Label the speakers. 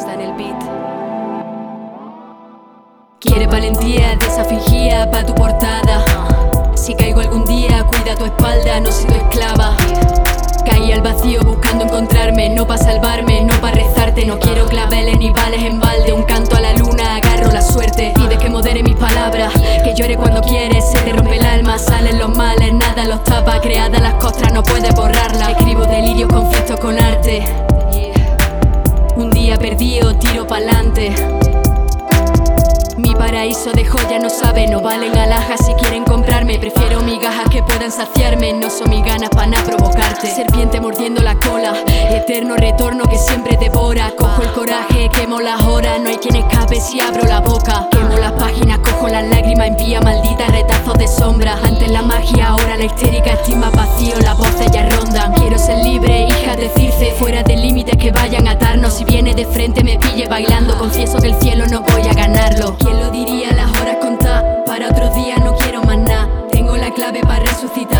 Speaker 1: está en el beat. Quiere valentía, desafingía pa' tu portada. Si caigo algún día, cuida tu espalda, no soy tu esclava. Caí al vacío buscando encontrarme, no pa' salvarme, no pa' rezarte. No quiero claveles ni vales en balde, un canto a la luna, agarro la suerte. Pides que modere mis palabras, que llore cuando quieres, se te rompe el alma, salen los males, nada los tapa. Creada las costras, no puedes borrarlas. desvío, tiro pa'lante. Mi paraíso de joya no sabe, no valen alhajas si quieren comprarme. Prefiero migajas que puedan saciarme, no son mis ganas para provocarte. Serpiente mordiendo la cola, eterno retorno que siempre devora. Cojo el coraje, quemo las horas, no hay quien escape si abro la boca. Quemo las páginas, cojo las lágrimas, envía maldita retazos de sombra. Antes la magia, ahora la histérica, estima vacío la voz frente me pille bailando. Confieso que el cielo no voy a ganarlo. ¿Quién lo diría? Las horas contadas Para otro día no quiero más nada. Tengo la clave para resucitar.